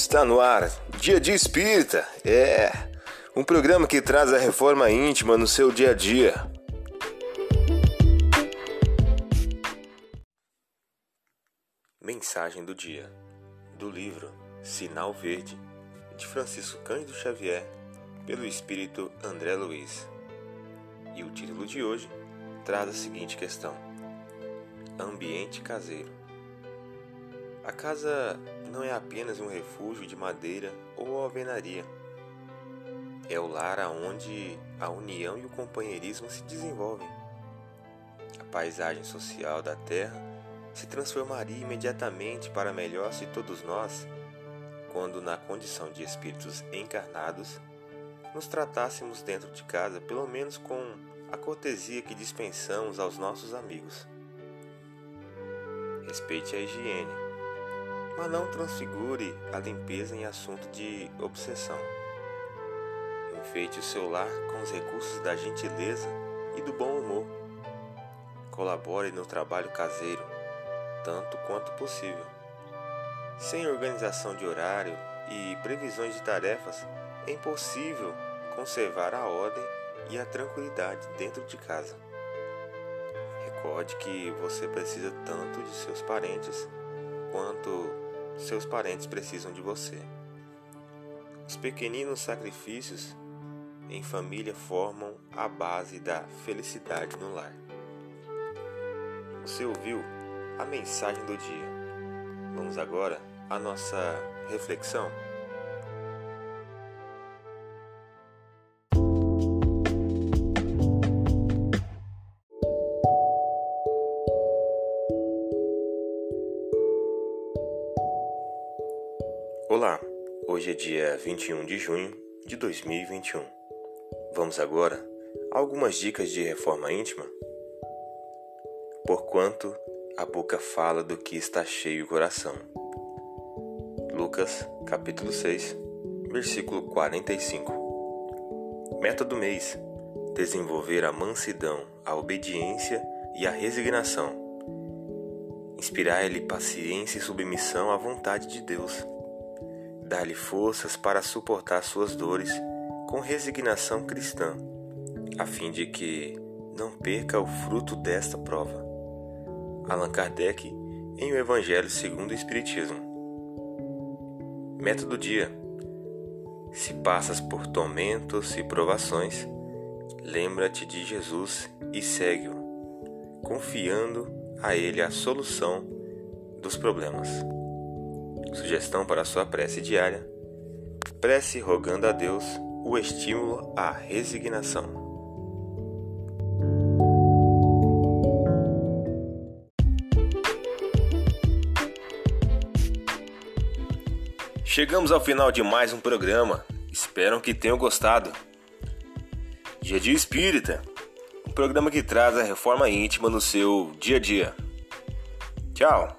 Está no ar, Dia de Espírita. É um programa que traz a reforma íntima no seu dia a dia. Mensagem do dia do livro Sinal Verde de Francisco Cândido Xavier, pelo espírito André Luiz. E o título de hoje traz a seguinte questão: Ambiente caseiro. A casa não é apenas um refúgio de madeira ou alvenaria. É o lar aonde a união e o companheirismo se desenvolvem. A paisagem social da terra se transformaria imediatamente para melhor se todos nós, quando na condição de espíritos encarnados, nos tratássemos dentro de casa pelo menos com a cortesia que dispensamos aos nossos amigos. Respeite a higiene mas não transfigure a limpeza em assunto de obsessão. Enfeite o seu lar com os recursos da gentileza e do bom humor. Colabore no trabalho caseiro, tanto quanto possível. Sem organização de horário e previsões de tarefas, é impossível conservar a ordem e a tranquilidade dentro de casa. Recorde que você precisa tanto de seus parentes quanto seus parentes precisam de você. Os pequeninos sacrifícios em família formam a base da felicidade no lar. Você ouviu a mensagem do dia. Vamos agora à nossa reflexão. Olá, hoje é dia 21 de junho de 2021. Vamos agora a algumas dicas de reforma íntima? Porquanto a boca fala do que está cheio o coração. Lucas, capítulo 6, versículo 45. Meta do mês: desenvolver a mansidão, a obediência e a resignação. Inspirar-lhe paciência e submissão à vontade de Deus dar-lhe forças para suportar suas dores com resignação cristã, a fim de que não perca o fruto desta prova. Allan Kardec em O Evangelho segundo o Espiritismo. Método dia: Se passas por tormentos e provações, lembra-te de Jesus e segue-o, confiando a Ele a solução dos problemas. Sugestão para sua prece diária: prece rogando a Deus o estímulo à resignação. Chegamos ao final de mais um programa. Espero que tenham gostado. Dia Dia Espírita, um programa que traz a reforma íntima no seu dia a dia. Tchau!